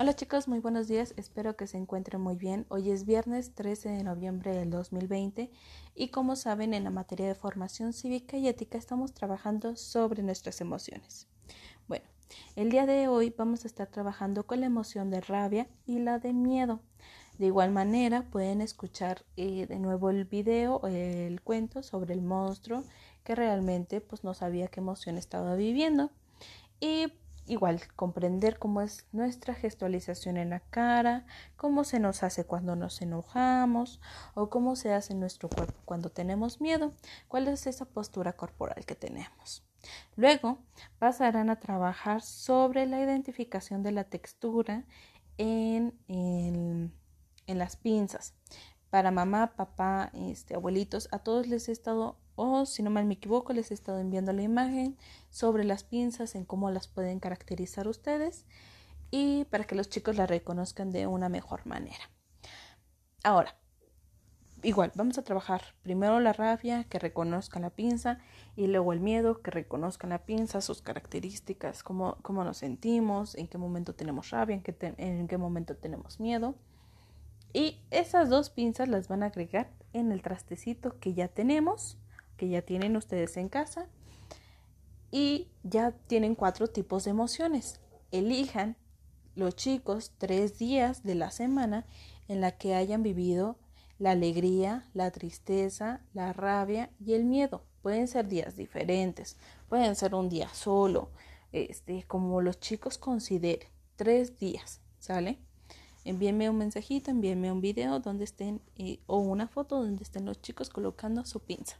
Hola chicos, muy buenos días, espero que se encuentren muy bien. Hoy es viernes 13 de noviembre del 2020 y como saben en la materia de formación cívica y ética estamos trabajando sobre nuestras emociones. Bueno, el día de hoy vamos a estar trabajando con la emoción de rabia y la de miedo. De igual manera pueden escuchar eh, de nuevo el video, el cuento sobre el monstruo que realmente pues no sabía qué emoción estaba viviendo. Y igual comprender cómo es nuestra gestualización en la cara, cómo se nos hace cuando nos enojamos o cómo se hace en nuestro cuerpo cuando tenemos miedo, cuál es esa postura corporal que tenemos. Luego pasarán a trabajar sobre la identificación de la textura en, en, las pinzas. Para mamá, papá, este, abuelitos, a todos les he estado o si no mal me equivoco les he estado enviando la imagen sobre las pinzas en cómo las pueden caracterizar ustedes y para que los chicos la reconozcan de una mejor manera. Ahora, igual, vamos a trabajar primero la rabia, que reconozcan la pinza, y luego el miedo, que reconozcan la pinza, sus características, cómo, cómo nos sentimos, en qué momento tenemos rabia, en qué, en qué momento tenemos miedo. Y esas dos pinzas las van a agregar en el trastecito que ya tenemos que ya tienen ustedes en casa y ya tienen cuatro tipos de emociones. Elijan los chicos tres días de la semana en la que hayan vivido la alegría, la tristeza, la rabia y el miedo. Pueden ser días diferentes, pueden ser un día solo, este, como los chicos consideren, tres días, ¿sale? Envíenme un mensajito, envíenme un video donde estén eh, o una foto donde estén los chicos colocando su pinza.